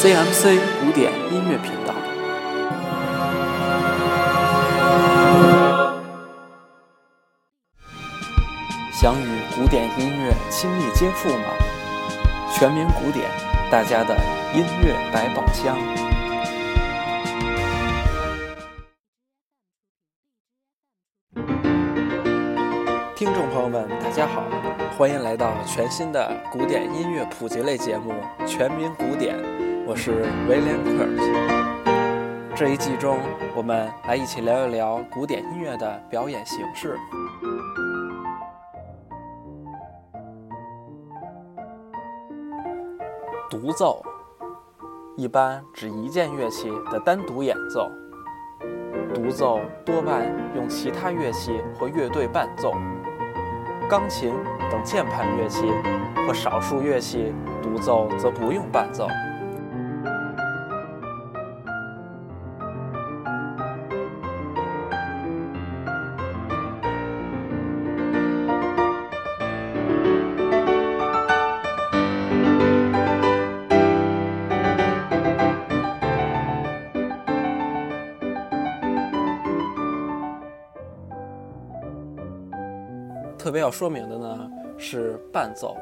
CMC 古典音乐频道。想与古典音乐亲密接触吗？全民古典，大家的音乐百宝箱。听众朋友们，大家好，欢迎来到全新的古典音乐普及类节目《全民古典》，我是 William Kurt。这一季中，我们来一起聊一聊古典音乐的表演形式。独奏一般指一件乐器的单独演奏，独奏多半用其他乐器或乐队伴奏。钢琴等键盘乐器或少数乐器独奏则不用伴奏。特别要说明的呢是伴奏。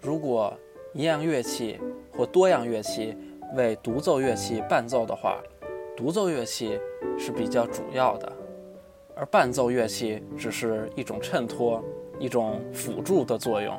如果一样乐器或多样乐器为独奏乐器伴奏的话，独奏乐器是比较主要的，而伴奏乐器只是一种衬托、一种辅助的作用。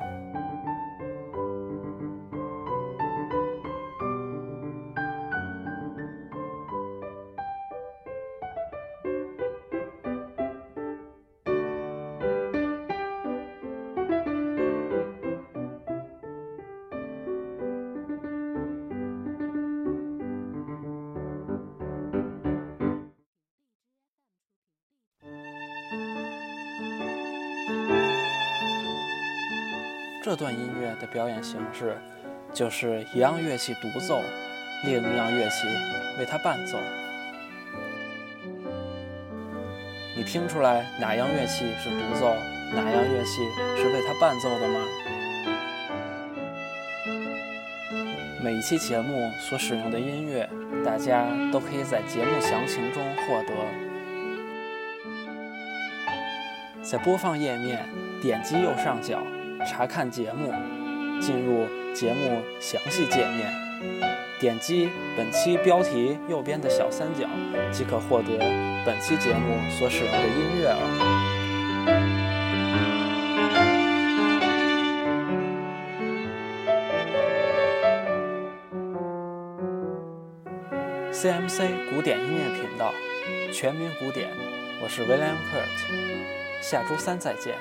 这段音乐的表演形式，就是一样乐器独奏，另一样乐器为它伴奏。你听出来哪样乐器是独奏，哪样乐器是为它伴奏的吗？每一期节目所使用的音乐，大家都可以在节目详情中获得。在播放页面点击右上角。查看节目，进入节目详细界面，点击本期标题右边的小三角，即可获得本期节目所使用的音乐哦。CMC 古典音乐频道，全民古典，我是 William Kurt，下周三再见。